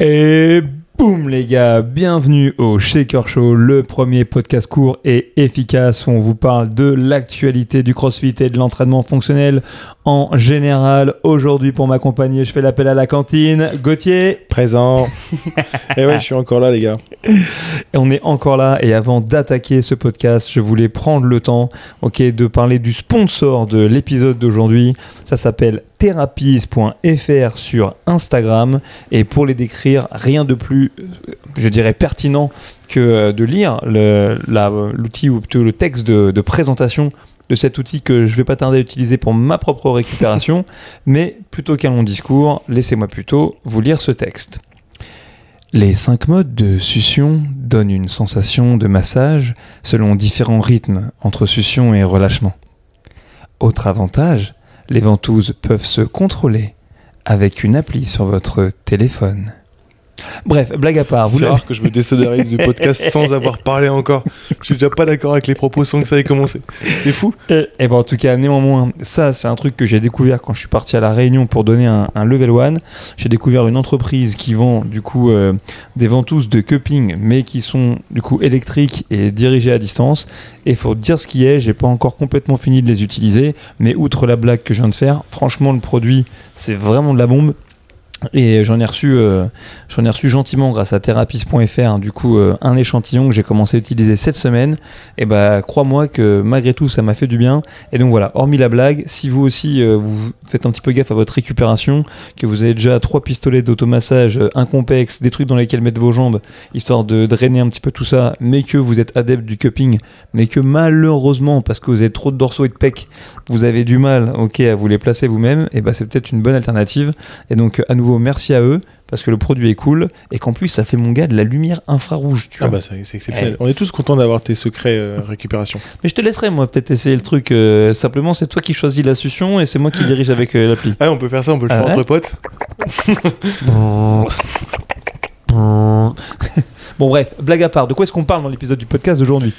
Et boum les gars, bienvenue au Shaker Show, le premier podcast court et efficace où on vous parle de l'actualité du crossfit et de l'entraînement fonctionnel en général. Aujourd'hui pour m'accompagner, je fais l'appel à la cantine. Gauthier Présent. et ouais, je suis encore là les gars. Et on est encore là et avant d'attaquer ce podcast, je voulais prendre le temps ok, de parler du sponsor de l'épisode d'aujourd'hui. Ça s'appelle therapies.fr sur Instagram et pour les décrire, rien de plus, euh, je dirais, pertinent que euh, de lire l'outil ou plutôt le texte de, de présentation de cet outil que je vais pas tarder à utiliser pour ma propre récupération, mais plutôt qu'un long discours, laissez-moi plutôt vous lire ce texte. Les cinq modes de succion donnent une sensation de massage selon différents rythmes entre succion et relâchement. Autre avantage, les ventouses peuvent se contrôler avec une appli sur votre téléphone. Bref, blague à part, vous C'est rare que je me désolidarise du podcast sans avoir parlé encore. Je suis déjà pas d'accord avec les propos sans que ça ait commencé. C'est fou. Et ben en tout cas, néanmoins, ça c'est un truc que j'ai découvert quand je suis parti à la Réunion pour donner un, un level 1. J'ai découvert une entreprise qui vend du coup euh, des ventouses de cupping, mais qui sont du coup électriques et dirigées à distance. Et faut dire ce qui est, j'ai pas encore complètement fini de les utiliser, mais outre la blague que je viens de faire, franchement le produit c'est vraiment de la bombe. Et j'en ai reçu, euh, j'en ai reçu gentiment grâce à therapies.fr, hein, du coup euh, un échantillon que j'ai commencé à utiliser cette semaine. Et bah crois-moi que malgré tout ça m'a fait du bien. Et donc voilà, hormis la blague, si vous aussi euh, vous faites un petit peu gaffe à votre récupération, que vous avez déjà trois pistolets d'automassage, un complexe, des trucs dans lesquels mettre vos jambes, histoire de drainer un petit peu tout ça, mais que vous êtes adepte du cupping, mais que malheureusement, parce que vous avez trop de dorsaux et de pecs, vous avez du mal, ok, à vous les placer vous-même, et bah c'est peut-être une bonne alternative. Et donc à nouveau merci à eux parce que le produit est cool et qu'en plus ça fait mon gars de la lumière infrarouge. Tu Ah vois. bah c'est c'est exceptionnel. Eh, On est tous contents d'avoir tes secrets euh, récupération. Mais je te laisserai moi peut-être essayer le truc. euh, simplement c'est toi qui choisis la succion et c'est moi qui dirige avec euh, l'appli. Ah, on peut faire ça, on peut le Ah faire ouais entre potes. bon bref, blague à part, de quoi est-ce qu'on parle dans l'épisode du podcast d'aujourd'hui?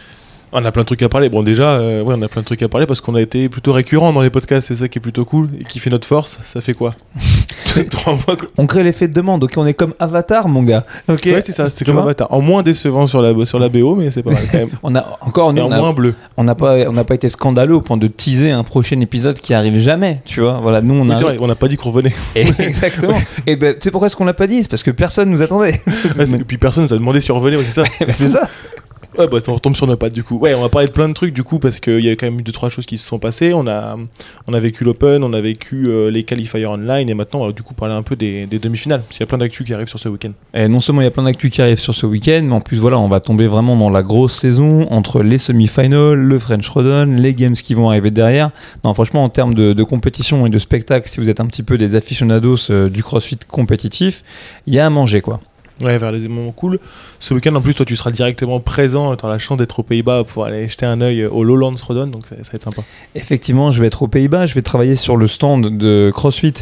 On a plein de trucs à parler. Bon, déjà, euh, ouais, on a plein de trucs à parler parce qu'on a été plutôt récurrent dans les podcasts. C'est ça qui est plutôt cool et qui fait notre force. Ça fait quoi? On crée l'effet de demande, ok on est comme Avatar mon gars. Ok. Ouais, c'est ça. C'est comme Avatar. En moins décevant sur la, sur la BO, mais c'est pas mal quand même. On a encore nous, Et en on a- moins bleu. on n'a pas on n'a pas été scandaleux au point de teaser un prochain épisode qui arrive jamais, tu vois? Voilà, nous on a c'est vrai, on n'a pas dit qu'on revenait. Exactement. Et ben tu sais pourquoi est-ce qu'on l'a pas dit? C'est parce que personne nous attendait. Et puis personne nous a demandé si on revenait, c'est ça. Ben, c'est ça. Ouais, bah on retombe sur nos pattes du coup. Ouais, on va parler de plein de trucs du coup parce qu'il y a quand même eu deux trois choses qui se sont passées. On a, on a vécu l'Open, on a vécu euh, les qualifiers online et maintenant on va du coup parler un peu des, des demi-finales. Parce qu'il y a plein d'actu qui arrivent sur ce week-end. Et non seulement il y a plein d'actu qui arrivent sur ce week-end, mais en plus voilà, on va tomber vraiment dans la grosse saison entre les semi-finals, le French Rodon, les games qui vont arriver derrière. Non, franchement, en termes de, compétition et de spectacle, si vous êtes un petit peu des aficionados euh, du CrossFit compétitif, il y a à manger quoi. Ouais, vers les moments cool. Ce week-end en plus, toi tu seras directement présent. Tu as la chance d'être aux Pays-Bas pour aller jeter un œil au Lowlands Rodon, donc ça, ça va être sympa. Effectivement, je vais être aux Pays-Bas, je vais travailler sur le stand de CrossFit.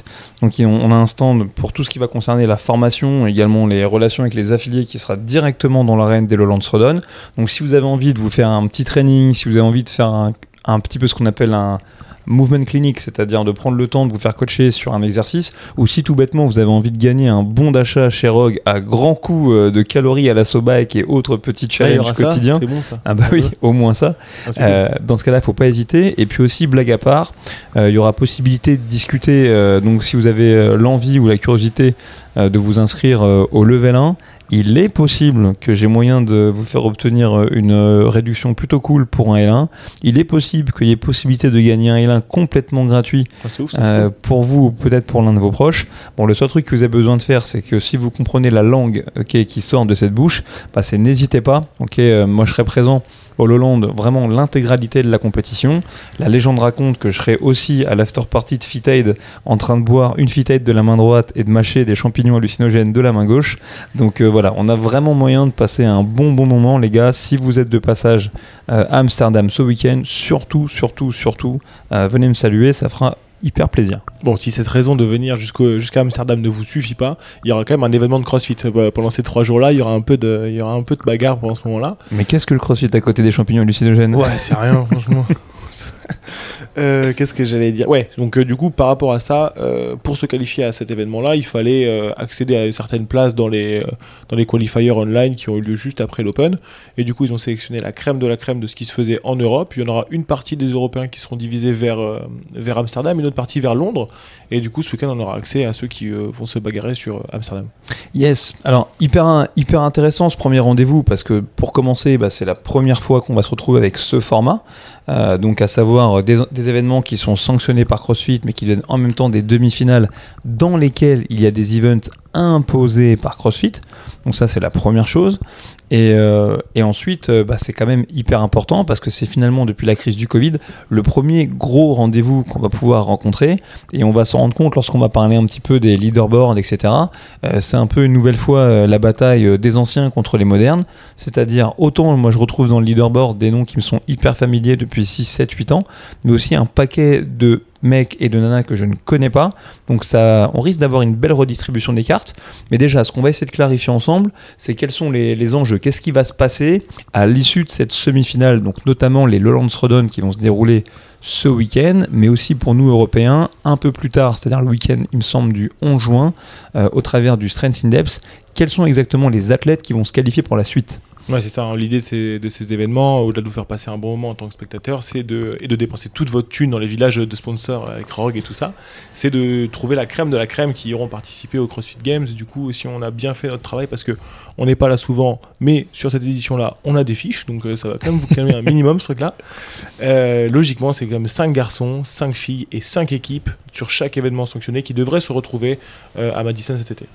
Donc, on a un stand pour tout ce qui va concerner la formation, également les relations avec les affiliés qui sera directement dans l'arène des Lowlands Rodon. Donc, si vous avez envie de vous faire un petit training, si vous avez envie de faire un petit peu ce qu'on appelle un movement clinic, c'est-à-dire de prendre le temps de vous faire coacher sur un exercice, ou si tout bêtement vous avez envie de gagner un bon d'achat chez Rogue à grand coup euh, de calories à la bike et autres petits Ah, challenges ça, quotidiens. C'est bon ça. Ah bah oui, au moins ça. Ah, cool. Euh, dans ce cas-là, il faut pas hésiter. Et puis aussi, blague à part, euh, il y aura possibilité de discuter. euh, donc, si vous avez l'envie ou la curiosité de vous inscrire au level 1, il est possible que j'ai moyen de vous faire obtenir une réduction plutôt cool pour un L1. Il est possible qu'il y ait possibilité de gagner un L1 complètement gratuit Ah, ouf, euh, pour vous ou peut-être pour l'un de vos proches. Bon, le seul truc que vous avez besoin de faire, c'est que si vous comprenez la langue qui sort de cette bouche, bah, c'est n'hésitez pas. Ok, euh, moi je serai présent au Lowland vraiment l'intégralité de la compétition. La légende raconte que je serai aussi à l'after party de Fit Aid en train de boire une Fit Aid de la main droite et de mâcher des champignons hallucinogènes de la main gauche. Donc euh, voilà, on a vraiment moyen de passer un bon bon moment les gars. Si vous êtes de passage euh, à Amsterdam ce week-end, surtout, surtout, surtout, euh, venez me saluer, ça fera hyper plaisir. Bon, si cette raison de venir jusqu'à Amsterdam ne vous suffit pas, il y aura quand même un événement de CrossFit Euh, pendant ces trois jours-là. Il y aura un peu de, il y aura un peu de bagarre pendant ce moment-là. Mais qu'est-ce que le crossfit à côté des champignons hallucinogènes Ouais, c'est rien, franchement. Euh, Qu'est-ce que j'allais dire? Ouais, donc euh, du coup, par rapport à ça, euh, pour se qualifier à cet événement-là, il fallait accéder à une certaine place dans les, dans les qualifiers online qui ont eu lieu juste après l'Open. Et du coup, ils ont sélectionné la crème de la crème de ce qui se faisait en Europe. Il y en aura une partie des Européens qui seront divisés vers, vers Amsterdam, une autre partie vers Londres. Et du coup, ce week-end, on aura accès à ceux qui euh, vont se bagarrer sur euh, Amsterdam. Yes, alors hyper, hyper intéressant ce premier rendez-vous parce que pour commencer, bah, c'est la première fois qu'on va se retrouver avec ce format. Euh, donc à savoir des, des événements qui sont sanctionnés par CrossFit mais qui deviennent en même temps des demi-finales dans lesquelles il y a des events imposés par CrossFit. Donc ça c'est la première chose. Et, euh, et ensuite, euh, bah, c'est quand même hyper important parce que c'est finalement depuis la crise du Covid le premier gros rendez-vous qu'on va pouvoir rencontrer et on va s'en rendre compte lorsqu'on va parler un petit peu des leaderboards, etc. Euh, c'est un peu une nouvelle fois la bataille des anciens contre les modernes. C'est-à-dire, autant moi je retrouve dans le leaderboard des noms qui me sont hyper familiers depuis 6, 7, 8 ans, mais aussi un paquet de mecs et de nanas que je ne connais pas. Donc ça, on risque d'avoir une belle redistribution des cartes. Mais déjà, ce qu'on va essayer de clarifier ensemble, c'est quels sont les, enjeux. Qu'est-ce qui va se passer à l'issue de cette semi-finale, donc notamment les Lowlands Rodon qui vont se dérouler ce week-end, mais aussi pour nous Européens un peu plus tard, c'est-à-dire le week-end, il me semble, du 11 juin, euh, au travers du Strength in Depth. Quels sont exactement les athlètes qui vont se qualifier pour la suite? Ouais, c'est ça. hein. L'idée de ces, de ces événements, au-delà de vous faire passer un bon moment en tant que spectateur, c'est de, et de dépenser toute votre thune dans les villages de sponsors avec Rogue et tout ça, c'est de trouver la crème de la crème qui iront participer au CrossFit Games. Du coup, si on a bien fait notre travail, parce que on n'est pas là souvent, mais sur cette édition-là, on a des fiches, donc euh, ça va quand même vous calmer un minimum ce truc-là. Euh, logiquement, c'est comme 5 garçons, 5 filles et 5 équipes sur chaque événement sanctionné qui devraient se retrouver euh, à Madison cet été.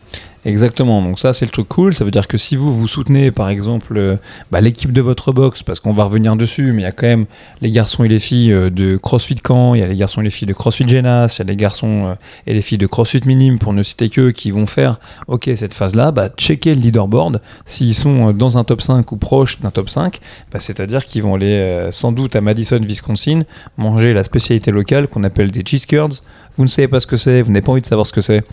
Exactement, donc ça c'est le truc cool, ça veut dire que si vous vous soutenez par exemple euh, bah, l'équipe de votre box, parce qu'on va revenir dessus, mais il y a quand même les garçons et les filles euh, de CrossFit Camp, il y a les garçons et les filles de CrossFit Genas, il y a les garçons et les filles de CrossFit Minime, pour ne citer que, qui vont faire, ok cette phase-là, bah, checker le leaderboard, s'ils sont dans un top 5 ou proche d'un top 5, bah, c'est-à-dire qu'ils vont aller sans doute à Madison, Wisconsin, manger la spécialité locale qu'on appelle des cheese curds, vous ne savez pas ce que c'est, vous n'avez pas envie de savoir ce que c'est,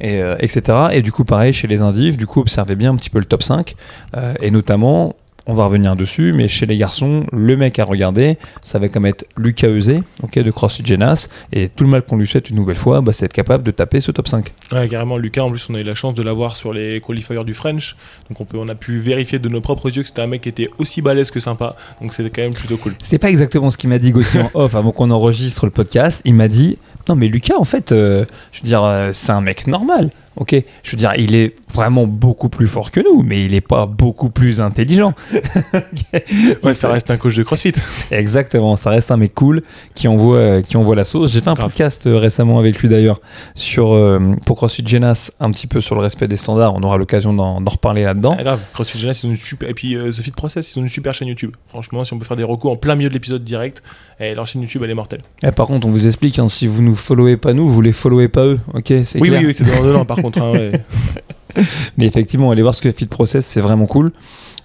et, euh, etc. Et du coup, pareil chez les indifs, du coup, observez bien un petit peu le top 5, euh, et notamment, on va revenir dessus, mais chez les garçons, le mec à regarder, ça va comme être Lucas Eusé, ok, de CrossFit Genas, et tout le mal qu'on lui souhaite une nouvelle fois, bah, c'est être capable de taper ce top 5. Ouais, carrément, Lucas, en plus, on a eu la chance de l'avoir sur les qualifiers du French. Donc, on, peut, on a pu vérifier de nos propres yeux que c'était un mec qui était aussi balèze que sympa. Donc, c'était quand même plutôt cool. C'est pas exactement ce qu'il m'a dit Gauthier en off avant qu'on enregistre le podcast. Il m'a dit Non, mais Lucas, en fait, euh, je veux dire, euh, c'est un mec normal. Ok, je veux dire, il est vraiment beaucoup plus fort que nous, mais il est pas beaucoup plus intelligent. Ouais, ça reste un coach de CrossFit. Exactement, ça reste un mec cool qui envoie, euh, qui envoie la sauce. J'ai fait un Grave. podcast euh, récemment avec lui d'ailleurs sur euh, pour CrossFit Genas, un petit peu sur le respect des standards. On aura l'occasion d'en reparler là-dedans. Ah, grave, CrossFit Genesis, ils ont une super. Et puis, euh, The Fit Process, ils ont une super chaîne YouTube. Franchement, si on peut faire des recours en plein milieu de l'épisode direct, eh, leur chaîne YouTube, elle est mortelle. Eh, par contre, on vous explique, hein, si vous nous followez pas nous, vous les followez pas eux. Ok, c'est Oui, clair. oui, oui, c'est par contre. Mais effectivement, allez voir ce que Fit Process, c'est vraiment cool.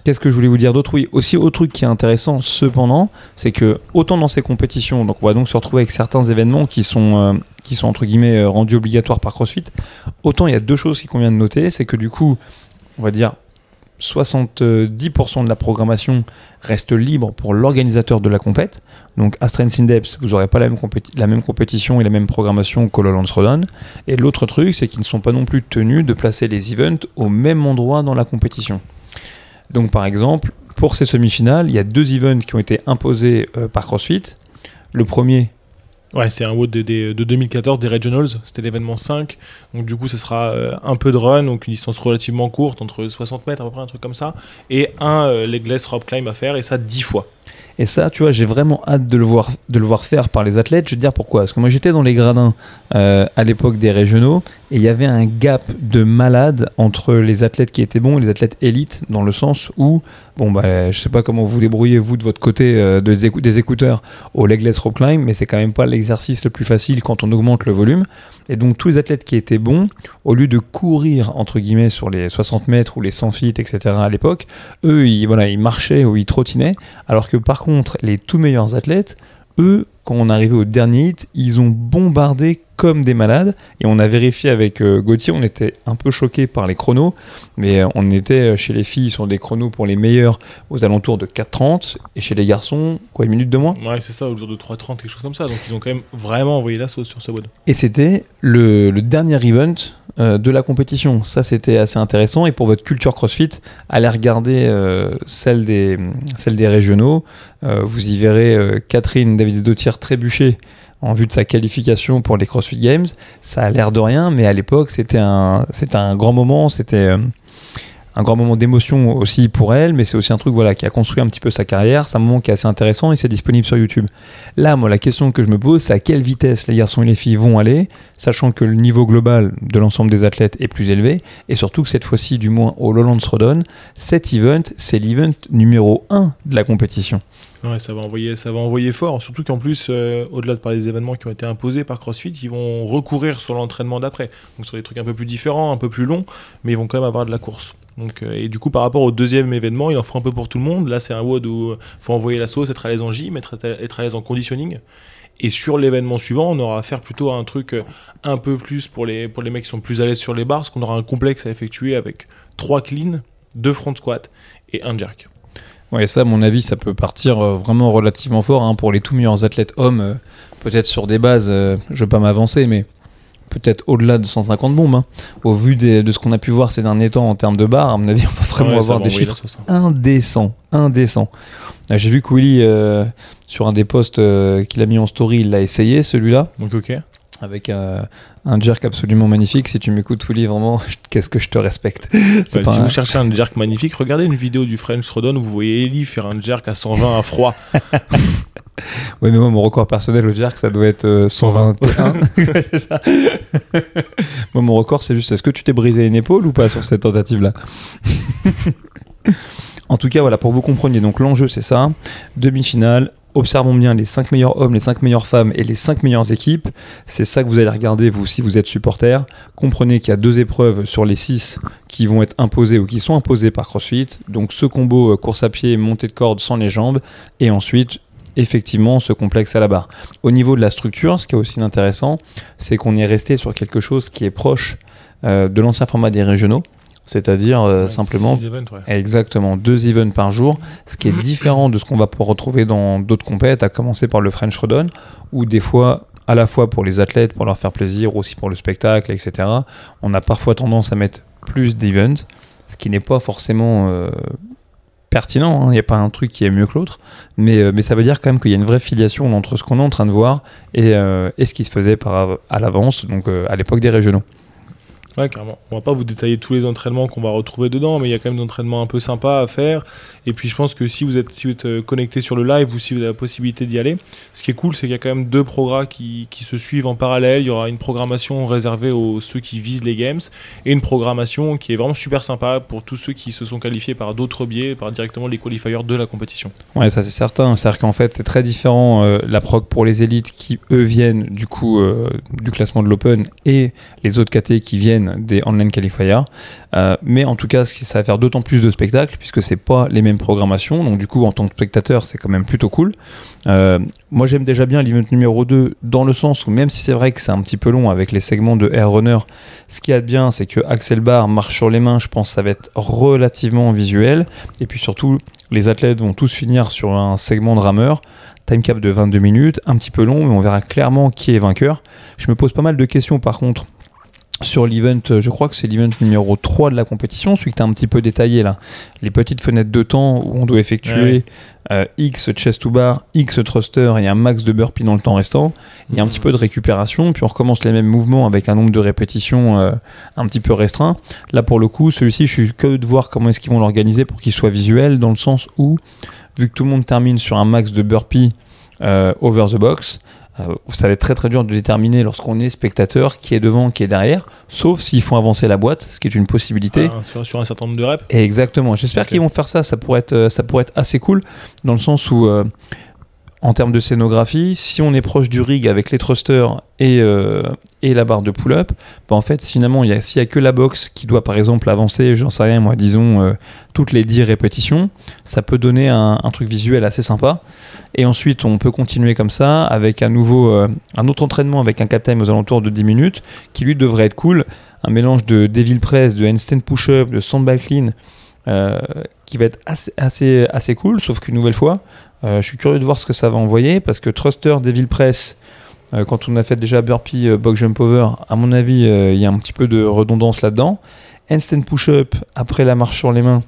Qu'est-ce que je voulais vous dire d'autre? Oui, aussi autre truc qui est intéressant, cependant, c'est que autant dans ces compétitions, donc on va donc se retrouver avec certains événements qui sont, euh, qui sont entre guillemets euh, rendus obligatoires par CrossFit, autant il y a deux choses qu'il convient de noter, c'est que du coup, on va dire 70% de la programmation reste libre pour l'organisateur de la compète. Donc à Strength in Depth, vous n'aurez pas la même, compétition et la même programmation qu'au Lowlands Rodon. Et l'autre truc, c'est qu'ils ne sont pas non plus tenus de placer les events au même endroit dans la compétition. Donc par exemple, pour ces semi-finales, il y a deux events qui ont été imposés euh, par CrossFit. Le premier, Ouais, c'est un WOD de, de- de 2014 des Regionals, c'était l'événement 5. Donc du coup, ce sera euh, un peu de run, donc une distance relativement courte, entre 60 mètres à peu près, un truc comme ça, et un euh, legless rope climb à faire, et ça 10 fois. Et ça, tu vois, j'ai vraiment hâte de le voir, de le voir faire par les athlètes. Je vais te dire pourquoi. Parce que moi, j'étais dans les gradins euh, à l'époque des régionaux et il y avait un gap de malade entre les athlètes qui étaient bons et les athlètes élites, dans le sens où, bon, bah, je sais pas comment vous débrouillez, vous, de votre côté euh, des, écou- des écouteurs au legless rope climb, mais c'est quand même pas l'exercice le plus facile quand on augmente le volume. Et donc, tous les athlètes qui étaient bons, au lieu de courir, entre guillemets, sur les 60 mètres ou les 100 feet, etc., à l'époque, eux, ils, voilà, ils marchaient ou ils trottinaient. Alors que par contre, les tout meilleurs athlètes, eux, quand on arrivait au dernier hit, ils ont bombardé comme des malades. Et on a vérifié avec euh, Gauthier, on était un peu choqués par les chronos, mais euh, on était euh, chez les filles sur des chronos pour les meilleurs aux alentours de 4,30 et chez les garçons, quoi, une minute de moins? Ouais, c'est ça, autour de 3,30, quelque chose comme ça. Donc ils ont quand même vraiment envoyé la sauce sur ce WOD. Et c'était le, le dernier event euh, de la compétition. Ça, c'était assez intéressant. Et pour votre culture CrossFit, allez regarder euh, celle, des, celle des régionaux. Vous y verrez Catherine Davids-Dottier trébucher en vue de sa qualification pour les CrossFit Games. Ça a l'air de rien, mais à l'époque, c'était un, grand moment. C'était euh, un grand moment d'émotion aussi pour elle, mais c'est aussi un truc voilà, qui a construit un petit peu sa carrière. C'est un moment qui est assez intéressant et c'est disponible sur YouTube. Là, moi, la question que je me pose, c'est à quelle vitesse les garçons et les filles vont aller, sachant que le niveau global de l'ensemble des athlètes est plus élevé, et surtout que cette fois-ci, du moins au Lowlands Rodon, cet event, c'est l'event numéro 1 de la compétition. Ouais, ça va envoyer, ça va envoyer fort. Surtout qu'en plus, euh, au-delà de parler des événements qui ont été imposés par CrossFit, ils vont recourir sur l'entraînement d'après. Donc sur des trucs un peu plus différents, un peu plus longs, mais ils vont quand même avoir de la course. Donc, euh, et du coup, par rapport au deuxième événement, il en faut un peu pour tout le monde. Là, c'est un WOD où il faut envoyer la sauce, être à l'aise en gym, être, à l'aise en conditioning. Et sur l'événement suivant, on aura affaire plutôt à un truc euh, un peu plus pour les, pour les mecs qui sont plus à l'aise sur les bars, parce qu'on aura un complexe à effectuer avec trois cleans, deux front squats et un jerk. Ouais, ça, à mon avis, ça peut partir euh, vraiment relativement fort hein, pour les tout meilleurs athlètes hommes. peut-être sur des bases, je veux pas m'avancer, mais peut-être au-delà de 150 bombes. hein. Au vu des- de ce qu'on a pu voir ces derniers temps en termes de barres, à mon avis, on va vraiment Ouais, avoir des chiffres hein. indécents. Indécents. Ah, J'ai vu que Willy, euh, sur un des posts euh, qu'il a mis en story, il l'a essayé, celui-là, Donc, ok. avec euh, un jerk absolument magnifique. Si tu m'écoutes, Willy, vraiment, qu'est-ce que je te respecte? Pas si un- vous cherchez un jerk magnifique, regardez une vidéo du French Rodon où vous voyez Ellie faire un jerk à 120 à froid. Ouais, mais moi, mon record personnel au jerk, ça doit être euh, 121. Ouais, c'est ça. moi, mon record, c'est juste, est-ce que tu t'es brisé une épaule ou pas sur cette tentative-là? En tout cas, voilà, pour que vous compreniez, donc l'enjeu, c'est ça. Demi-finale. Observons bien les 5 meilleurs hommes, les 5 meilleures femmes et les 5 meilleures équipes. C'est ça que vous allez regarder, vous, si vous êtes supporter. Comprenez qu'il y a deux épreuves sur les 6 qui vont être imposées ou qui sont imposées par CrossFit. Donc, ce combo euh, course à pied, montée de corde sans les jambes. Et ensuite, effectivement ce complexe à la barre. Au niveau de la structure, ce qui est aussi intéressant, c'est qu'on est resté sur quelque chose qui est proche euh, de l'ancien format des régionaux, c'est-à-dire euh, Ouais, simplement six events, ouais. exactement deux events par jour, ce qui est différent de ce qu'on va pouvoir retrouver dans d'autres compètes, à commencer par le French Rodon, où des fois à la fois pour les athlètes, pour leur faire plaisir, aussi pour le spectacle, etc. On a parfois tendance à mettre plus d'events, ce qui n'est pas forcément euh, pertinent. hein. Il n'y a pas un truc qui est mieux que l'autre, mais, euh, mais ça veut dire quand même qu'il y a une vraie filiation entre ce qu'on est en train de voir et, euh, ce qui se faisait à l'avance, donc euh, à l'époque des régionaux. Ouais, carrément. On va pas vous détailler tous les entraînements qu'on va retrouver dedans, mais il y a quand même des entraînements un peu sympas à faire. Et puis je pense que si vous êtes, si vous êtes euh, connecté sur le live ou si vous avez la possibilité d'y aller, ce qui est cool, c'est qu'il y a quand même deux programmes qui, qui se suivent en parallèle. Il y aura une programmation réservée aux ceux qui visent les games et une programmation qui est vraiment super sympa pour tous ceux qui se sont qualifiés par d'autres biais, par directement les qualifiers de la compétition. Ouais, ça c'est certain. C'est-à-dire qu'en fait, c'est très différent euh, la prog pour les élites qui, eux, viennent du coup euh, du classement de l'Open et les autres KT qui viennent des online qualifiers. Euh, mais en tout cas, qui- ça va faire d'autant plus de spectacles puisque c'est pas les mêmes programmations. Donc du coup, en tant que spectateur, c'est quand même plutôt cool. Euh, moi, j'aime déjà bien l'event numéro 2 dans le sens où même si c'est vrai que c'est un petit peu long avec les segments de Air Runner, ce qu'il y a de bien, c'est que Axel Bar marche sur les mains. Je pense que ça va être relativement visuel. Et puis surtout, les athlètes vont tous finir sur un segment de rameur. Time cap de 22 minutes, un petit peu long, mais on verra clairement qui est vainqueur. Je me pose pas mal de questions par contre sur l'event, euh, je crois que c'est l'event numéro 3 de la compétition, celui que tu as un petit peu détaillé là. Les petites fenêtres de temps où on doit effectuer euh, X chest to bar, X thruster et un max de burpee dans le temps restant. Il y a un petit peu de récupération, puis on recommence les mêmes mouvements avec un nombre de répétitions euh, un petit peu restreint. Là, pour le coup, celui-ci, je suis curieux de voir comment est-ce qu'ils vont l'organiser pour qu'il soit visuel, dans le sens où, vu que tout le monde termine sur un max de burpee euh, over the box, euh, ça va être très très dur de déterminer lorsqu'on est spectateur qui est devant, qui est derrière, sauf s'ils font avancer la boîte, ce qui est une possibilité. Ah, sur, sur un certain nombre de reps. Exactement. J'espère qu'ils vont faire ça. Ça pourrait être, euh, ça pourrait être assez cool dans le sens où, euh, en termes de scénographie, si on est proche du rig avec les thrusters et, euh, et la barre de pull-up, bah, en fait, finalement, s'il n'y a que la box qui doit, par exemple, avancer, j'en sais rien, moi, disons, euh, toutes les 10 répétitions, ça peut donner un, un truc visuel assez sympa. Et ensuite, on peut continuer comme ça, avec à nouveau euh, un autre entraînement avec un cap aux alentours de 10 minutes, qui lui devrait être cool. Un mélange de Devil Press, de handstand push-up, de sandbag clean, qui va être assez, assez, assez cool, sauf qu'une nouvelle fois, je suis curieux de voir ce que ça va envoyer parce que Thruster, Devil Press, euh, quand on a fait déjà Burpee, euh, Box Jump Over, à mon avis, euh, il y a un petit peu de redondance là-dedans. Handstand Push-Up, après la marche sur les mains,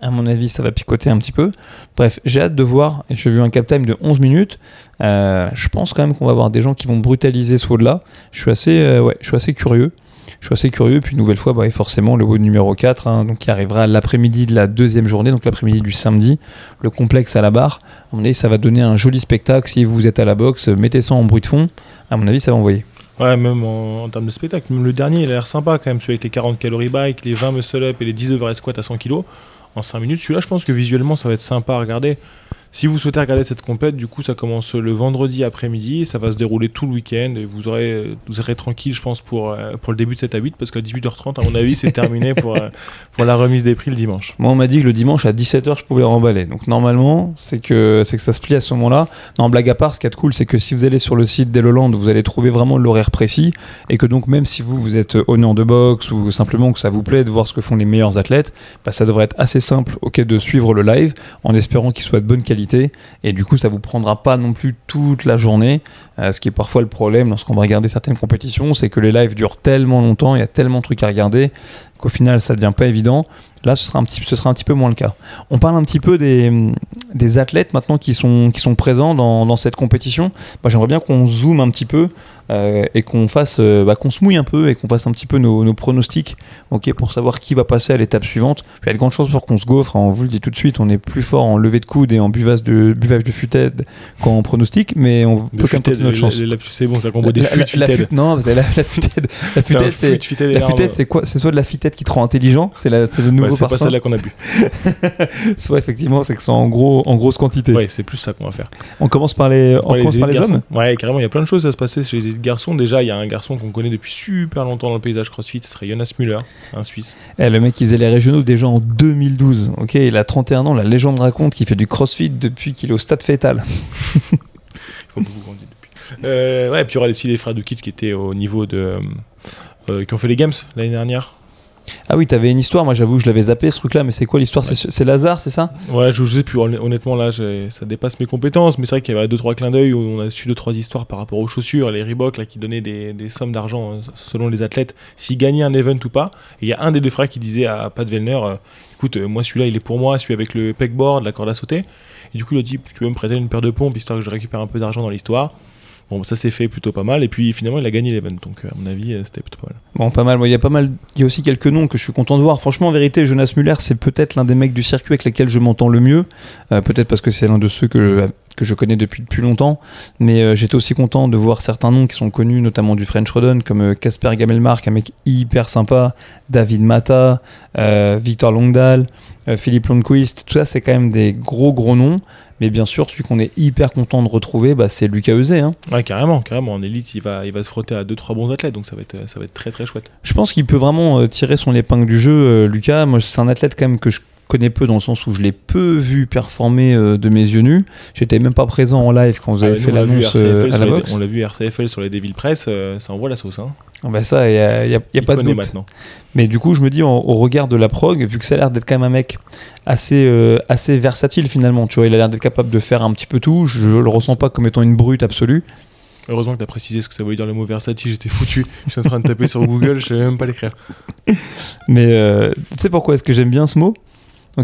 à mon avis, ça va picoter un petit peu. Bref, j'ai hâte de voir. J'ai vu un cap time de 11 minutes. Euh, je pense quand même qu'on va avoir des gens qui vont brutaliser ce. Je suis assez, euh, ouais, je suis assez curieux. Je suis assez curieux. Puis, une nouvelle fois, bah, forcément, le numéro 4, hein, qui arrivera l'après-midi de la deuxième journée, donc l'après-midi du samedi, le complexe à la barre. À mon avis, ça va donner un joli spectacle. Si vous êtes à la boxe, mettez ça en bruit de fond. À mon avis, ça va envoyer. Ouais, même en, en termes de spectacle. Même le dernier, il a l'air sympa quand même, celui avec les 40 calories bike, les 20 muscle up et les 10 overhead squat à 100 kg. En 5 minutes, celui-là, je pense que visuellement, ça va être sympa à regarder. Si vous souhaitez regarder cette compète, du coup, ça commence le vendredi après-midi, ça va se dérouler tout le week-end et vous aurez, vous serez tranquille, je pense, pour, euh, pour le début de 7 à 8, parce qu'à 18h30, à mon avis, c'est terminé pour, euh, pour la remise des prix le dimanche. Moi, on m'a dit que le dimanche à 17h, je pouvais remballer. Donc, normalement, c'est que, c'est que ça se plie à ce moment-là. Non, blague à part, ce qui est cool, c'est que si vous allez sur le site d'Eloland, vous allez trouver vraiment l'horaire précis. Et que donc, même si vous, vous êtes honneur de boxe ou simplement que ça vous plaît de voir ce que font les meilleurs athlètes, bah, ça devrait être assez simple, ok, de suivre le live en espérant qu'il soit de bonne qualité. Et du coup, ça vous prendra pas non plus toute la journée. Euh, ce qui est parfois le problème lorsqu'on va regarder certaines compétitions, c'est que les lives durent tellement longtemps, il y a tellement de trucs à regarder qu'au final, ça devient pas évident. Là, ce sera un petit, ce sera un petit peu moins le cas. On parle un petit peu des, des athlètes maintenant qui sont, qui sont présents dans, dans cette compétition. J'aimerais bien qu'on zoome un petit peu euh, et qu'on fasse, euh, bah, qu'on se mouille un peu et qu'on fasse un petit peu nos, nos pronostics, ok, pour savoir qui va passer à l'étape suivante. Il y a de grandes chances pour qu'on se gaufre. hein, on vous le dit tout de suite, on est plus fort en levée de coude et en buvage de, buvage de qu'en pronostic, mais on peut quand même tenter notre chance. C'est bon, ça combo des La- la- fut Non, la, la la futed, c'est fut quoi? C'est soit de la fitette qui te rend intelligent, c'est la- c'est le nouveau Ouais, c'est pas celle-là qu'on a bu. soit effectivement, c'est que c'est en gros, en grosse quantité. Ouais, c'est plus ça qu'on va faire. On commence par les, on commence par les hommes? Ouais, carrément, il y a plein de choses à se passer chez les garçons. Déjà, il y a un garçon qu'on connaît depuis super longtemps dans le paysage CrossFit, ce serait Jonas Müller, un Suisse. Eh, le mec qui faisait les régionaux déjà en 2012. Ok, il a 31 ans. La légende raconte qu'il fait du CrossFit depuis qu'il est au stade fétal. Il faut beaucoup grandir depuis. Euh, ouais, puis il y aura aussi les frères de Kit qui étaient au niveau de. euh, qui ont fait les Games l'année dernière. Ah oui, t'avais une histoire. Moi, j'avoue, je l'avais zappé ce truc-là. Mais c'est quoi l'histoire? Ouais. C'est Lazare, c'est ça? Ouais, je, je sais plus, honn- honnêtement, là, ça dépasse mes compétences, mais c'est vrai qu'il y avait deux trois clins d'œil où on a su deux trois histoires par rapport aux chaussures, les Reebok, là, qui donnaient des, des sommes d'argent euh, selon les athlètes, s'ils gagnaient un event ou pas. Et il y a un des deux frères qui disait à Pat Vellner, euh, écoute, euh, moi celui-là, il est pour moi, celui avec le pegboard, la corde à sauter. Et du coup, il a dit, tu peux me prêter une paire de pompes, histoire que je récupère un peu d'argent dans l'histoire. Bon, ça s'est fait plutôt pas mal, et puis finalement, il a gagné l'event, donc euh, à mon avis, euh, c'était plutôt pas mal. Bon, pas mal. Il y a pas mal. Il y a aussi quelques noms que je suis content de voir. Franchement, en vérité, Jonas Muller, c'est peut-être l'un des mecs du circuit avec lesquels je m'entends le mieux. Euh, peut-être parce que c'est l'un de ceux que que je connais depuis depuis longtemps. Mais euh, j'étais aussi content de voir certains noms qui sont connus, notamment du French Rodon, comme euh, Casper Gamelmark, un mec hyper sympa, David Mata, euh, Victor Longdal, Philippe Lundquist. Tout ça, c'est quand même des gros gros noms. Mais bien sûr, celui qu'on est hyper content de retrouver, bah, c'est Lucas Eusé. Hein. Ouais, carrément, carrément. En élite, il va, il va se frotter à deux trois bons athlètes, donc ça va être, ça va être très très chouette. Je pense qu'il peut vraiment tirer son épingle du jeu, Lucas. Moi, c'est un athlète quand même que je connais peu dans le sens où je l'ai peu vu performer euh, de mes yeux nus. J'étais même pas présent en live quand vous avez Ah, fait on l'a vu l'annonce euh, à sur la les- boxe. On l'a vu RCFL sur les Devil Press, euh, ça envoie la sauce. Hein. Ah bah ça, il y a, y a- y a Il pas de doute. maintenant. Mais du coup, je me dis, en- au regard de la prog, vu que ça a l'air d'être quand même un mec assez, euh, assez versatile finalement, tu vois, il a l'air d'être capable de faire un petit peu tout. Je, le ressens pas comme étant une brute absolue. Heureusement que tu as précisé ce que ça voulait dire le mot versatile, j'étais foutu. Je suis en train de taper sur Google, je savais même pas l'écrire. Mais euh, tu sais pourquoi est-ce que j'aime bien ce mot?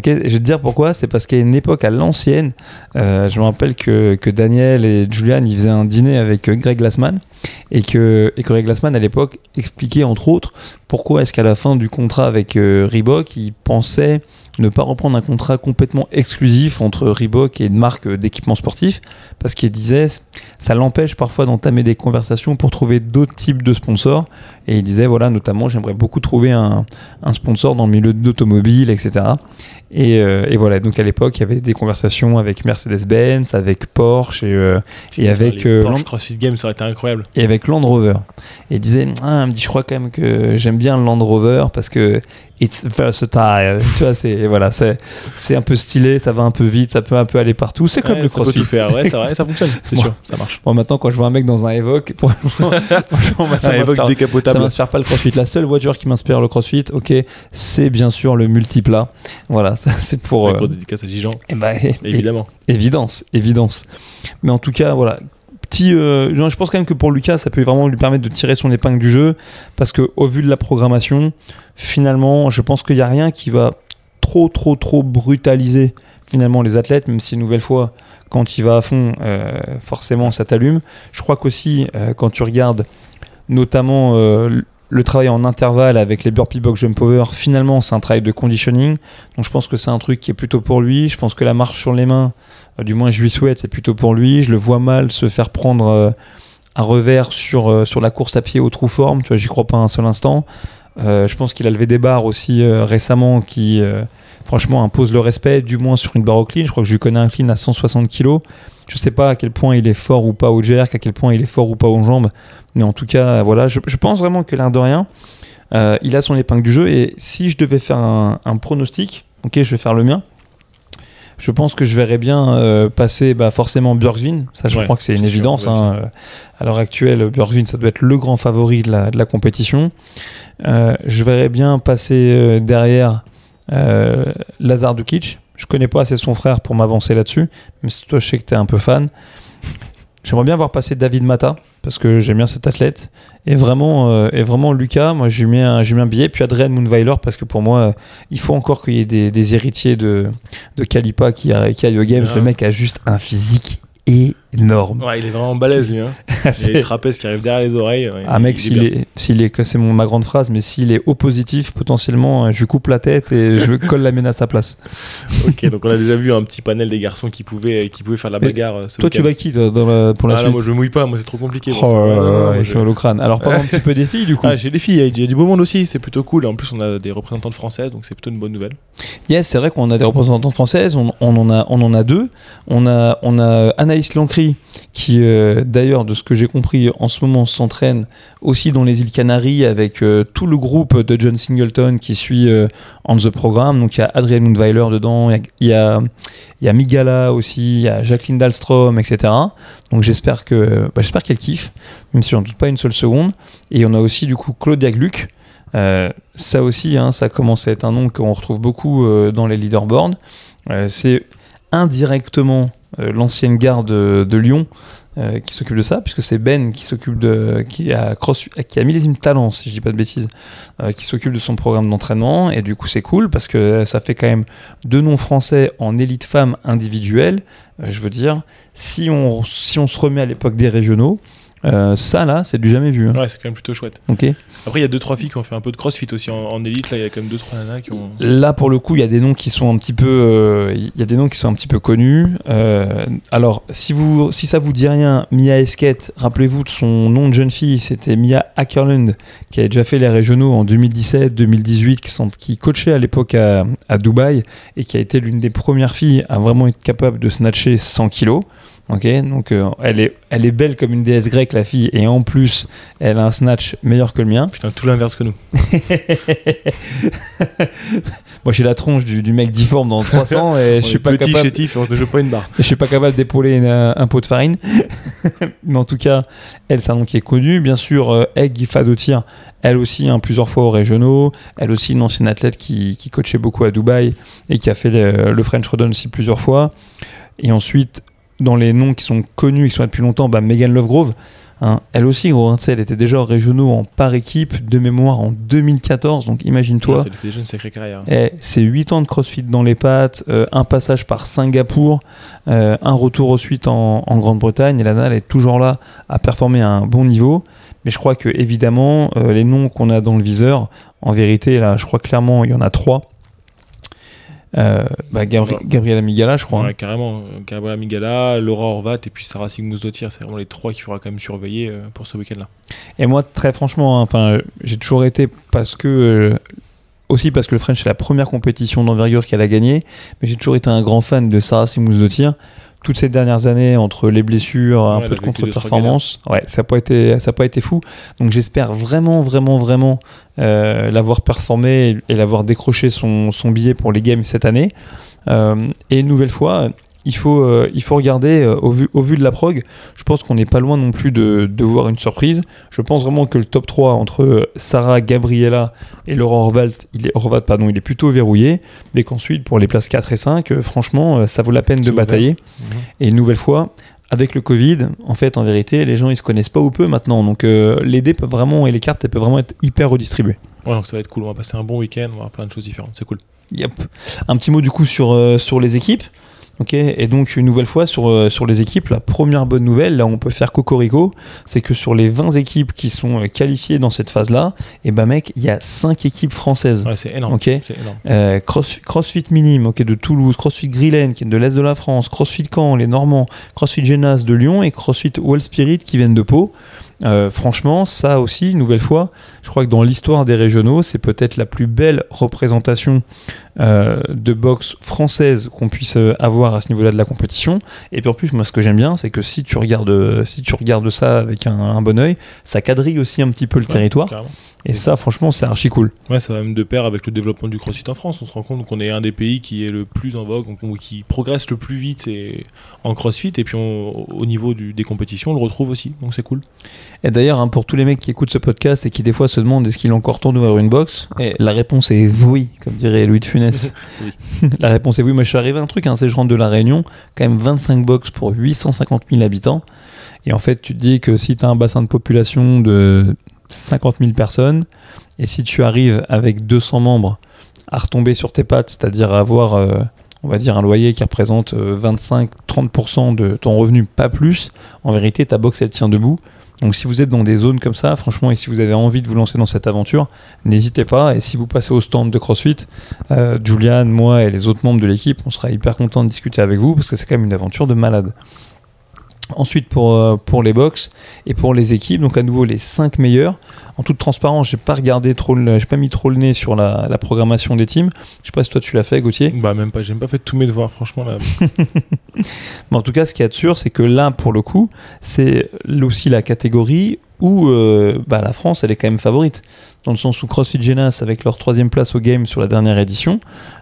Je vais te dire pourquoi. C'est parce qu'à une époque, à l'ancienne, euh, je me rappelle que, que Daniel et Julian, ils faisaient un dîner avec euh, Greg Glassman. Et que, et que Ray Glassman à l'époque expliquait entre autres pourquoi est-ce qu'à la fin du contrat avec euh, Reebok, il pensait ne pas reprendre un contrat complètement exclusif entre Reebok et une marque d'équipement sportif, parce qu'il disait ça l'empêche parfois d'entamer des conversations pour trouver d'autres types de sponsors. Et il disait voilà, notamment, j'aimerais beaucoup trouver un, un sponsor dans le milieu d'automobile, etc. Et, euh, et, voilà, donc à l'époque, il y avait des conversations avec Mercedes-Benz, avec Porsche et, euh, et avec Porsche CrossFit Games, ça aurait été incroyable. Et avec Land Rover. Et il disait, ah, il me dit, je crois quand même que j'aime bien le Land Rover parce que it's versatile. tu vois, c'est voilà, c'est c'est un peu stylé, ça va un peu vite, ça peut un peu aller partout. C'est comme Ouais, le CrossFit. faire, ouais, ça, ça fonctionne, c'est Bon. sûr, ça marche. Bon, maintenant, quand je vois un mec dans un Evoque, franchement, franchement, bah, ça Un Evoque ça décapotable. m'inspire pas le crossfit. La seule voiture qui m'inspire le crossfit, ok, c'est bien sûr le multiplat. Voilà, ça c'est pour. Euh, dédicace à Gijan, eh ben, évidemment. évidence, évidence. Mais en tout cas, voilà. Euh, je pense quand même que pour Lucas, ça peut vraiment lui permettre de tirer son épingle du jeu, parce que au vu de la programmation, finalement, je pense qu'il n'y a rien qui va trop, trop, trop brutaliser finalement les athlètes, même si une nouvelle fois, quand il va à fond, euh, forcément, ça t'allume. Je crois qu'aussi, euh, quand tu regardes notamment le travail en intervalle avec les burpee box jump over, finalement, c'est un travail de conditioning. Donc je pense que c'est un truc qui est plutôt pour lui. Je pense que la marche sur les mains, euh, du moins je lui souhaite, c'est plutôt pour lui. Je le vois mal se faire prendre euh, un revers sur, euh, sur la course à pied au trou forme. Tu vois, j'y crois pas un seul instant. Euh, je pense qu'il a levé des barres aussi récemment qui, franchement, imposent le respect, du moins sur une barre au clean. Je crois que je lui connais un clean à 160 kg. Je sais pas à quel point il est fort ou pas au jerk, à quel point il est fort ou pas aux jambes. Mais en tout cas, voilà, je, je pense vraiment que l'air de rien, euh, il a son épingle du jeu. Et si je devais faire un, un pronostic, ok, je vais faire le mien. Je pense que je verrais bien euh, passer bah, forcément Björkvin. Ça, je Ouais, crois que c'est une sûr, évidence. Hein. Euh, À l'heure actuelle, Björkvin, ça doit être le grand favori de la, de la compétition. Euh, je verrais bien passer derrière Lazar Dukic. Je connais pas assez son frère pour m'avancer là-dessus, mais toi, je sais que tu es un peu fan. J'aimerais bien voir passer David Mata, parce que j'aime bien cet athlète. Et vraiment, euh, et vraiment Lucas, moi, j'ai mis, un- j'ai mis un billet. Puis Adrien Moonweiler, parce que pour moi, euh, il faut encore qu'il y ait des, des héritiers de, de Kalipa qui, a- qui aillent au Games. Ah. Le mec a juste un physique énorme. Ouais, il est vraiment balèze lui. Hein. Il y a les trapèzes qui arrivent derrière les oreilles. ouais, Un mec, il s'il est, s'il est, c'est mon, ma grande phrase, mais s'il est au positif, potentiellement, euh, je lui coupe la tête et je colle la mène à sa place. Ok, donc on a déjà vu un petit panel des garçons qui pouvaient, qui pouvaient faire la bagarre. euh, ce Toi, tu vas qui toi, dans la- pour la Ah, là, suite moi je me mouille pas, moi c'est trop compliqué. Oh bon, là là, je- mal au crâne. Alors, parlons un petit peu des filles, du coup. Ah, j'ai les filles, il y a- il y a du beau monde aussi, c'est plutôt cool. En plus, on a des représentantes françaises, donc c'est plutôt une bonne nouvelle. Yes, c'est vrai qu'on a des représentantes françaises. On, on en a, on en a deux. On a, on a Anaïs Lancry, qui, euh, d'ailleurs, de ce que j'ai compris, en ce moment s'entraîne aussi dans les îles Canaries avec euh, tout le groupe de John Singleton qui suit euh, On the Programme. Donc, il y a Adrien Mundweiler dedans, il y y y a Migala aussi, il y a Jacqueline Dahlstrom, etc. Donc, j'espère que, bah, j'espère qu'elle kiffe, même si j'en doute pas une seule seconde. Et on a aussi, du coup, Claudia Gluck. Euh, ça aussi, hein, ça commence à être un nom qu'on retrouve beaucoup dans les leaderboards. C'est indirectement l'ancienne garde de, Lyon euh, qui s'occupe de ça, puisque c'est Ben qui s'occupe de, qui a cross, qui a millésime talent, si je dis pas de bêtises, euh, qui s'occupe de son programme d'entraînement. Et du coup, c'est cool parce que ça fait quand même deux noms français en élite femme individuelle. Euh, je veux dire, si on, si on se remet à l'époque des régionaux, euh, ça là, c'est du jamais vu. hein. Ouais, c'est quand même plutôt chouette. Ok. Après, il y a deux trois filles qui ont fait un peu de crossfit aussi en, élite. Là, il y a quand même deux trois nanas qui ont. Là, pour le coup, il y a des noms qui sont un petit peu, euh, il y a des noms qui sont un petit peu connus. Euh, alors, si vous, si ça vous dit rien, Mia Esquette, rappelez-vous de son nom de jeune fille, c'était Mia Ackerland, qui avait déjà fait les régionaux en 2017, 2018, qui, sont, qui coachait à l'époque à, à Dubaï et qui a été l'une des premières filles à vraiment être capable de snatcher 100 kilos. Ok, donc euh, elle est, elle est belle comme une déesse grecque la fille et en plus elle a un snatch meilleur que le mien. Putain, tout l'inverse que nous. Moi, j'ai la tronche du, du mec difforme dans 300 et je suis pas petit, capable. chétif on se joue pas une barre. Je suis pas capable d'épauler euh, un pot de farine. Mais en tout cas, elle, c'est un nom qui est connu. Bien sûr, euh, Egg Fadotir, elle aussi, hein, plusieurs fois aux régionaux. Elle aussi, une ancienne athlète qui, qui coachait beaucoup à Dubaï et qui a fait le, le French Rodon aussi plusieurs fois. Et ensuite, dans les noms qui sont connus, qui sont là depuis longtemps, bah, Megan Lovegrove. Hein, elle aussi, gros, hein, elle était déjà aux régionaux en par équipe de mémoire en 2014. Donc imagine-toi. Carrière. Eh, c'est 8 ans de crossfit dans les pattes, euh, un passage par Singapour, euh, un retour ensuite en, en Grande-Bretagne. Et Lana, elle est toujours là à performer à un bon niveau. Mais je crois que, évidemment, euh, les noms qu'on a dans le viseur, en vérité, là, je crois clairement, il y en a trois. Euh, bah, Gabri- Ouais. Gabriela Migala, je crois. hein. Ouais, carrément. Gabriela Migala, Laura Horvat et puis Sarah Sigmousdottir. C'est vraiment les trois qu'il faudra quand même surveiller euh, pour ce week-end-là. Et moi, très franchement, hein, j'ai toujours été parce que euh, aussi parce que le French c'est la première compétition d'envergure qu'elle a gagnée, mais j'ai toujours été un grand fan de Sarah Simous Toutes ces dernières années, entre les blessures, un Ouais, peu de contre-performance, ouais, ça n'a pas été, ça a pas été fou. Donc j'espère vraiment, vraiment, vraiment euh, l'avoir performé et l'avoir décroché son, son billet pour les games cette année. Euh, et une nouvelle fois, il faut, euh, il faut regarder euh, au, vu, au vu de la prog. Je pense qu'on n'est pas loin non plus de, de voir une surprise. Je pense vraiment que le top 3 entre euh, Sarah, Gabriela et Laura Horvat, il est, pardon, il est plutôt verrouillé. Mais qu'ensuite, pour les places 4 et 5, euh, franchement, ça vaut la peine de ouvert. batailler. Et une nouvelle fois, avec le Covid, en fait, en vérité, les gens ils se connaissent pas ou peu maintenant. Donc euh, les dés peuvent vraiment et les cartes elles peuvent vraiment être hyper redistribuées. Ouais, donc ça va être cool. On va passer un bon week-end. On va avoir plein de choses différentes. C'est cool. Yep. Un petit mot du coup sur, euh, sur les équipes. Ok, et donc une nouvelle fois sur, euh, sur les équipes, la première bonne nouvelle, là on peut faire cocorico, c'est que sur les 20 équipes qui sont euh, qualifiées dans cette phase-là, et ben mec, il y a 5 équipes françaises. Ouais, c'est énorme. Ok. C'est énorme. Euh, Cross- CrossFit Minime ok, de Toulouse, CrossFit Grillen qui est de l'Est de la France, CrossFit Caen, les Normands, CrossFit Genas de Lyon et CrossFit Wall Spirit qui viennent de Pau. Euh, franchement, ça aussi, une nouvelle fois, je crois que dans l'histoire des régionaux, c'est peut-être la plus belle représentation euh, de boxe française qu'on puisse euh, avoir à ce niveau-là de la compétition. Et puis en plus, moi, ce que j'aime bien, c'est que si tu regardes, euh, si tu regardes ça avec un, un bon oeil, ça quadrille aussi un petit peu le Ouais, territoire. carrément. Et ça, franchement, c'est archi cool. Ouais, ça va même de pair avec le développement du crossfit en France. On se rend compte qu'on est un des pays qui est le plus en vogue, qui progresse le plus vite et, en crossfit. Et puis on- au niveau du- des compétitions, on le retrouve aussi. Donc c'est cool. Et d'ailleurs, hein, pour tous les mecs qui écoutent ce podcast et qui des fois se demandent est-ce qu'il est encore temps d'ouvrir une box, et la réponse est oui, comme dirait Louis de Funès. la réponse est oui. Moi, je suis arrivé à un truc, hein, c'est je rentre de la Réunion, quand même 25 box pour 850 000 habitants. Et en fait, tu te dis que si tu as un bassin de population de 50 000 personnes, et si tu arrives avec 200 membres à retomber sur tes pattes, c'est-à-dire à avoir, euh, on va dire, un loyer qui représente 25-30% de ton revenu, pas plus, en vérité, ta box, elle tient debout. Donc si vous êtes dans des zones comme ça, franchement, et si vous avez envie de vous lancer dans cette aventure, n'hésitez pas. Et si vous passez au stand de CrossFit, euh, Julian, moi et les autres membres de l'équipe, on sera hyper content de discuter avec vous parce que c'est quand même une aventure de malade. Ensuite pour, euh, pour les box et pour les équipes, donc à nouveau les 5 meilleurs. En toute transparence, j'ai pas regardé trop, j'ai pas mis trop le nez sur la, la programmation des teams. Je sais pas si toi tu l'as fait, Gauthier. Bah même pas. J'ai même pas fait tous mes devoirs. Franchement là. Mais en tout cas, ce qu'il y a de sûr, c'est que là, pour le coup, c'est aussi la catégorie où euh, bah, la France, elle est quand même favorite. Dans le sens où CrossFit Genas, avec leur troisième place au game sur la dernière édition,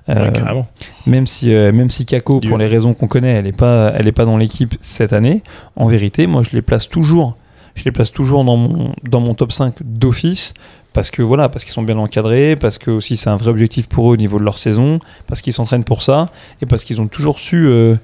euh, ouais, même si, euh, même si Kako, pour les raisons qu'on connaît, elle n'est pas, elle est pas dans l'équipe cette année, en vérité, moi, je les place toujours. Je les place toujours dans mon, dans mon top 5 d'office. Parce que voilà, parce qu'ils sont bien encadrés, parce que aussi c'est un vrai objectif pour eux au niveau de leur saison, parce qu'ils s'entraînent pour ça, et parce qu'ils ont toujours su euh,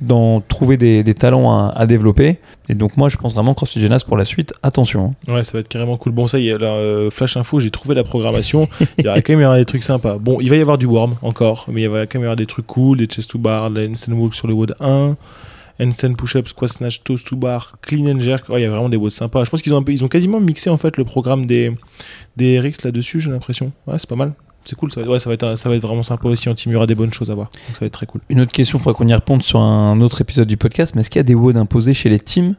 d'en trouver des, talents à, développer. Et donc moi je pense vraiment CrossFit Genas pour la suite, attention. hein. Ouais, ça va être carrément cool. Bon, ça y est, là, euh, Flash Info, j'ai trouvé la programmation. il y aura quand même des trucs sympas. Bon, il va y avoir du worm encore, mais il va quand même y avoir des trucs cool, des chest to bar, des handstand walk sur le WOD 1, handstand push-up, squat snatch, toes to bar, clean and jerk. Il y a vraiment des WOD sympas. Je pense qu'ils ont ont quasiment mixé en fait le programme des des RX là-dessus, j'ai l'impression. Ouais, c'est pas mal. C'est cool, ça va, ouais, ça, va être, un- ça va être vraiment sympa aussi en team, il y aura des bonnes choses à voir. Donc ça va être très cool. Une autre question, il faudra qu'on y réponde sur un autre épisode du podcast, mais est-ce qu'il y a des WOD imposés chez les teams?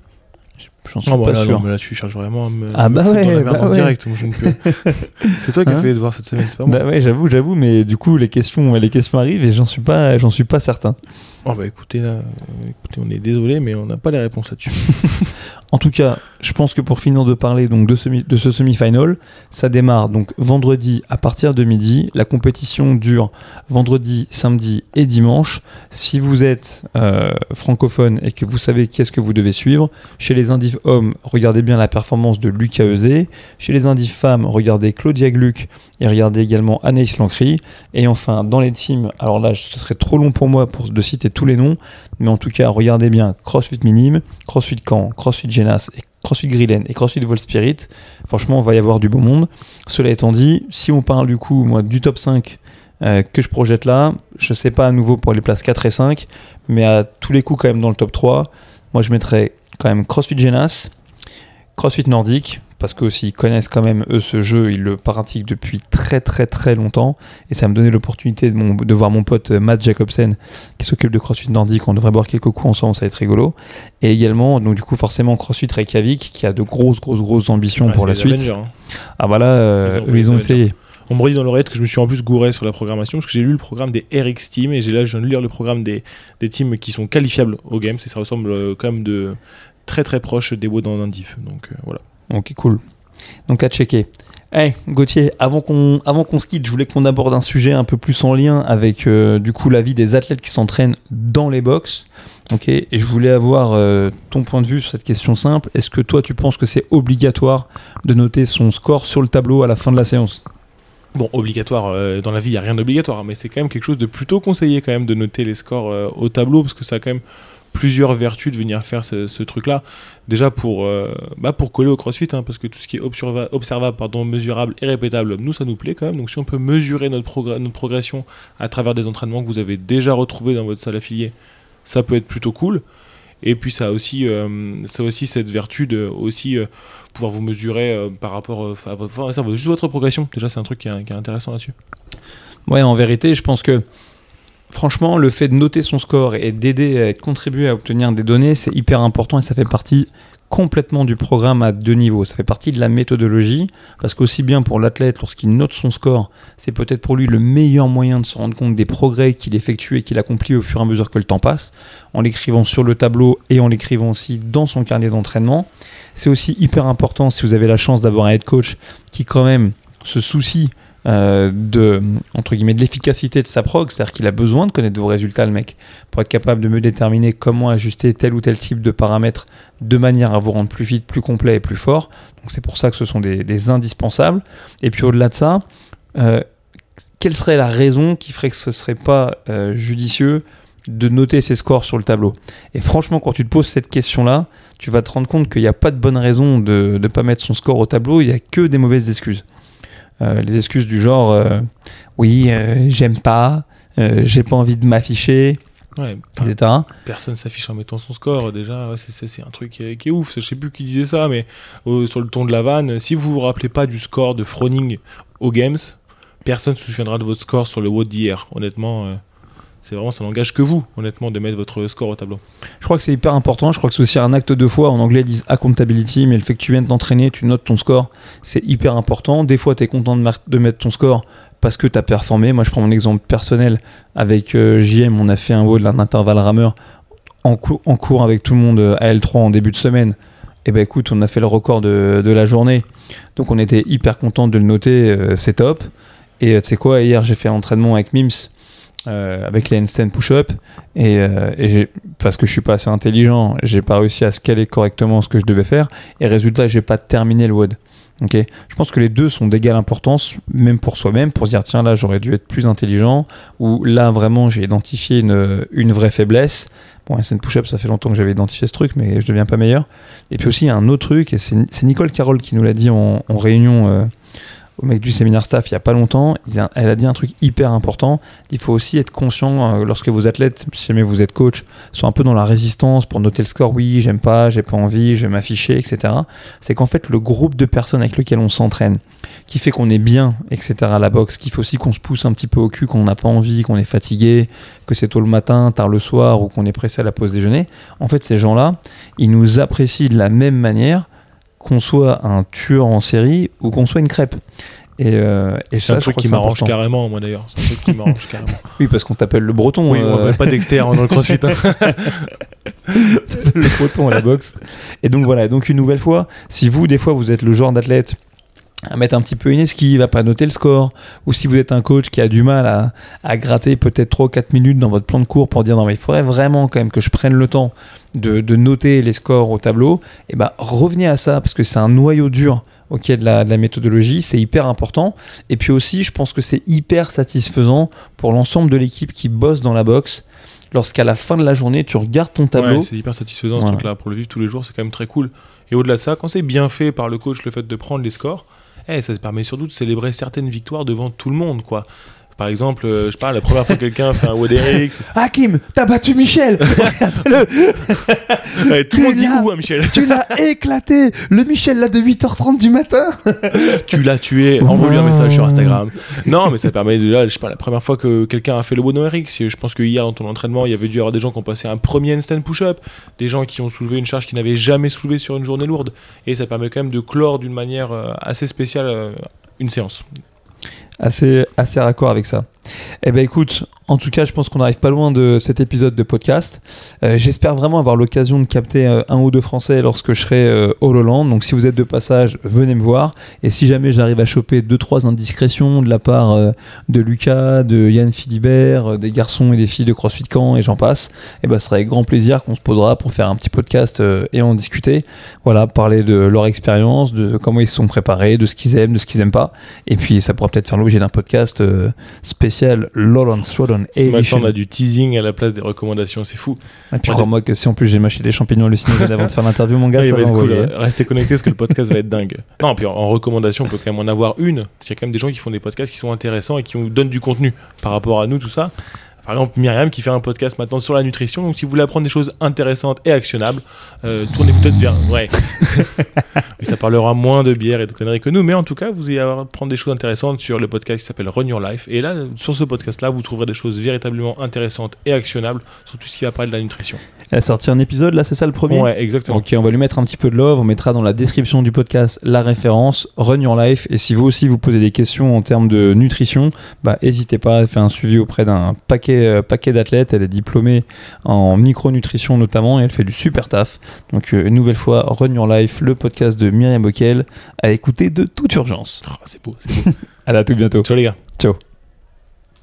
J'en suis Ah, bon, pas là, sûr. non, mais là, tu cherches vraiment à me, Ah me bah dans ouais, la bah en ouais. direct. C'est toi qui as Hein fait les devoirs cette semaine, c'est pas moi. Bah ouais, j'avoue, j'avoue, mais du coup les questions, les questions arrivent et j'en suis pas, j'en suis pas certain. Oh bah écoutez là, euh, écoutez, on est désolé, mais on n'a pas les réponses là-dessus. En tout cas, je pense que pour finir de parler donc de, ce semi-final, ça démarre donc vendredi à partir de midi. La compétition dure vendredi, samedi et dimanche. Si vous êtes euh, francophone et que vous savez qu'est-ce que vous devez suivre, chez les indifs hommes, regardez bien la performance de Lucas Eusé. Chez les indifs femmes, regardez Claudia Gluck et regardez également Anaïs Lancry. Et enfin, dans les teams, alors là, ce serait trop long pour moi de citer tous les noms, mais en tout cas, regardez bien CrossFit Minime, CrossFit Caen, CrossFit Genas et CrossFit Grillen et CrossFit Vol Spirit, franchement, on va y avoir du beau monde. Cela étant dit, si on parle du coup, moi, du top 5 euh, que je projette là, je sais pas à nouveau pour les places 4 et 5, mais à tous les coups quand même dans le top 3, moi je mettrais quand même CrossFit Genas, CrossFit Nordique, parce qu'ils connaissent quand même eux ce jeu, ils le pratiquent depuis très très très longtemps et ça me donnait l'opportunité de, de, voir mon pote euh, Matt Jacobsen qui s'occupe de CrossFit Nordique, on devrait boire quelques coups ensemble, ça va être rigolo. Et également, donc du coup forcément CrossFit Reykjavik qui a de grosses grosses grosses ambitions Ouais, pour la suite. Avengers, hein. Ah voilà, euh, Ils ont- eux, ils ont ils ont essayé. On me redit dans l'oreillette que je me suis en plus gouré sur la programmation parce que j'ai lu le programme des RX Team et j'ai là je viens de lire le programme des, des teams qui sont qualifiables aux games et ça ressemble euh, quand même de très très proche des WOD dans un diff. Donc euh, voilà. Ok, cool. Donc à checker. Hey, Gauthier, avant qu'on avant qu'on se quitte, je voulais qu'on aborde un sujet un peu plus en lien avec euh, du coup la vie des athlètes qui s'entraînent dans les box. Ok, et je voulais avoir euh, ton point de vue sur cette question simple. Est-ce que toi tu penses que c'est obligatoire de noter son score sur le tableau à la fin de la séance? Bon, obligatoire, euh, dans la vie, il n'y a rien d'obligatoire, mais c'est quand même quelque chose de plutôt conseillé quand même de noter les scores au tableau, parce que ça a quand même plusieurs vertus de venir faire ce, truc-là. Déjà pour, euh, bah pour coller au crossfit, hein, parce que tout ce qui est observa- observable, pardon, mesurable et répétable, nous, ça nous plaît quand même. Donc si on peut mesurer notre, notre progression à travers des entraînements que vous avez déjà retrouvés dans votre salle affiliée, ça peut être plutôt cool. Et puis ça a aussi, euh, ça a aussi cette vertu de aussi euh, pouvoir vous mesurer par rapport à votre, enfin, ça, juste votre progression. Déjà, c'est un truc qui est, qui est intéressant là-dessus. Ouais, en vérité, je pense que franchement, le fait de noter son score et d'aider à contribuer à obtenir des données, c'est hyper important et ça fait partie complètement du programme à deux niveaux. Ça fait partie de la méthodologie parce qu'aussi bien pour l'athlète, lorsqu'il note son score, c'est peut-être pour lui le meilleur moyen de se rendre compte des progrès qu'il effectue et qu'il accomplit au fur et à mesure que le temps passe, en l'écrivant sur le tableau et en l'écrivant aussi dans son carnet d'entraînement. C'est aussi hyper important si vous avez la chance d'avoir un head coach qui quand même se soucie euh, de, entre guillemets, de l'efficacité de sa prog, c'est-à-dire qu'il a besoin de connaître vos résultats, le mec, pour être capable de me déterminer comment ajuster tel ou tel type de paramètres de manière à vous rendre plus vite, plus complet et plus fort. Donc c'est pour ça que ce sont des, indispensables. Et puis au-delà de ça, euh, quelle serait la raison qui ferait que ce serait pas euh, judicieux de noter ses scores sur le tableau? Et franchement, quand tu te poses cette question-là, tu vas te rendre compte qu'il n'y a pas de bonne raison de ne pas mettre son score au tableau, il n'y a que des mauvaises excuses. Euh, les excuses du genre euh, oui, euh, j'aime pas, j'ai pas envie de m'afficher, Ouais, etc. personne s'affiche en mettant son score déjà c'est- un truc qui est, qui est ouf je sais plus qui disait ça mais euh, sur le ton de la vanne si vous vous rappelez pas du score de Froning aux games personne se souviendra de votre score sur le WOD d'hier honnêtement euh, c'est vraiment ça n'engage que vous honnêtement de mettre votre score au tableau Je crois que c'est hyper important. Je crois que c'est aussi un acte de foi. En anglais, ils disent accountability, mais le fait que tu viennes t'entraîner, tu notes ton score, c'est hyper important. Des fois, tu es content de, de mettre ton score parce que tu as performé. Moi, je prends mon exemple personnel. Avec euh, JM, on a fait un WOD, un intervalle rameur, en, cou- en cours avec tout le monde euh, à L3 en début de semaine. Et ben écoute, on a fait le record de, de la journée. Donc, on était hyper content de le noter. euh, c'est top. Et tu sais quoi, hier, j'ai fait l'entraînement avec Mims. Euh, avec les handstand push-up et, euh, parce que je suis pas assez intelligent, j'ai pas réussi à scaler correctement ce que je devais faire et résultat, j'ai pas terminé le WOD. Ok, je pense que les deux sont d'égale importance, même pour soi-même, pour se dire tiens là j'aurais dû être plus intelligent ou là vraiment j'ai identifié une, une vraie faiblesse. Bon, handstand push-up, ça fait longtemps que j'avais identifié ce truc, mais je deviens pas meilleur. Et puis aussi il y a un autre truc et c'est Nicole Carroll qui nous l'a dit en, en réunion. Au mec du séminaire staff il y a pas longtemps, elle a dit un truc hyper important. Il faut aussi être conscient euh, lorsque vos athlètes, si jamais vous êtes coach, sont un peu dans la résistance pour noter le score. Oui, j'aime pas, j'ai pas envie, je vais m'afficher, etc. C'est qu'en fait, le groupe de personnes avec lequel on s'entraîne, qui fait qu'on est bien, etc. à la boxe, qui fait aussi qu'on se pousse un petit peu au cul, qu'on n'a pas envie, qu'on est fatigué, que c'est tôt le matin, tard le soir ou qu'on est pressé à la pause déjeuner. En fait, ces gens-là, ils nous apprécient de la même manière qu'on soit un tueur en série ou qu'on soit une crêpe. Et, euh, et c'est un truc qui m'arrange carrément moi d'ailleurs c'est un truc qui m'arrange carrément Oui, parce qu'on t'appelle le breton. oui on euh, pas Dexter hein, dans le crossfit hein. le breton à la boxe. Et donc voilà, donc une nouvelle fois, si vous, des fois, vous êtes le genre d'athlète à mettre un petit peu une esquive, à pas noter le score, ou si vous êtes un coach qui a du mal à, à gratter peut-être 3 ou 4 minutes dans votre plan de cours pour dire non mais il faudrait vraiment quand même que je prenne le temps de, de noter les scores au tableau, et ben revenez à ça parce que c'est un noyau dur ok de la, de la méthodologie, c'est hyper important. Et puis aussi, je pense que c'est hyper satisfaisant pour l'ensemble de l'équipe qui bosse dans la boxe. Lorsqu'à la fin de la journée, tu regardes ton tableau, Ouais, c'est hyper satisfaisant Voilà. ce truc là pour le vivre tous les jours c'est quand même très cool Et au-delà de ça, quand c'est bien fait par le coach, le fait de prendre les scores, eh, ça permet surtout de célébrer certaines victoires devant tout le monde, quoi. Par exemple, euh, je pas, la première fois que quelqu'un fait un WDRX, Hakim, t'as battu Michel. Ouais, tout le monde dit où, hein, Michel. Tu l'as éclaté. Le Michel là de 8h30 du matin. Tu l'as tué, envoie-lui un message sur Instagram. Non, mais ça permet de là, je sais pas, la première fois que quelqu'un a fait le WDRX, je pense que hier dans ton entraînement, il y avait dû y avoir des gens qui ont passé un premier handstand push-up, des gens qui ont soulevé une charge qu'ils n'avaient jamais soulevée sur une journée lourde. Et ça permet quand même de clore d'une manière euh, assez spéciale euh, une séance. Assez, assez raccord avec ça. Eh ben écoute, en tout cas, je pense qu'on n'arrive pas loin de cet épisode de podcast. Euh, J'espère vraiment avoir l'occasion de capter euh, un ou deux Français lorsque je serai euh, au Hollande. Donc si vous êtes de passage, venez me voir. Et si jamais j'arrive à choper deux trois indiscrétions de la part de Lucas, de Yann Philibert, des garçons et des filles de CrossFit Camp et j'en passe, eh ben ce sera avec grand plaisir qu'on se posera pour faire un petit podcast et en discuter. Voilà, parler de leur expérience, de comment ils se sont préparés, de ce qu'ils aiment, de ce qu'ils aiment pas. Et puis ça pourra peut-être faire l'objet d'un podcast spécial Lowland Swollen Ce matin, Edition. on a du teasing à la place des recommandations, c'est fou. Et puis Ouais, crois-moi que si en plus j'ai mâché des champignons hallucinogènes avant de faire l'interview, mon gars, Ouais, il ça va va être cool. Restez connectés parce que le podcast va être dingue. Non, puis en, en recommandation, on peut quand même en avoir une. Parce qu'il y a quand même des gens qui font des podcasts qui sont intéressants et qui nous donnent du contenu par rapport à nous, tout ça. Par exemple, Myriam qui fait un podcast maintenant sur la nutrition. Donc, si vous voulez apprendre des choses intéressantes et actionnables, euh, tournez-vous peut-être vers. Ouais. et ça parlera moins de bière et de conneries que nous. Mais en tout cas, vous allez apprendre des choses intéressantes sur le podcast qui s'appelle Run Your Life. Et là, sur ce podcast-là, vous trouverez des choses véritablement intéressantes et actionnables sur tout ce qui va parler de la nutrition. Elle a sorti un épisode, là, c'est ça le premier? Ouais, exactement. Ok, on va lui mettre un petit peu de love. On mettra dans la description du podcast la référence Run Your Life. Et si vous aussi vous posez des questions en termes de nutrition, bah n'hésitez pas à faire un suivi auprès d'un paquet, euh, paquet d'athlètes. Elle est diplômée en micronutrition notamment et elle fait du super taf. Donc euh, une nouvelle fois, Run Your Life, le podcast de Myriam Bockel, à écouter de toute urgence. Oh, c'est beau, c'est beau. À la tout bientôt. Ciao les gars. Ciao.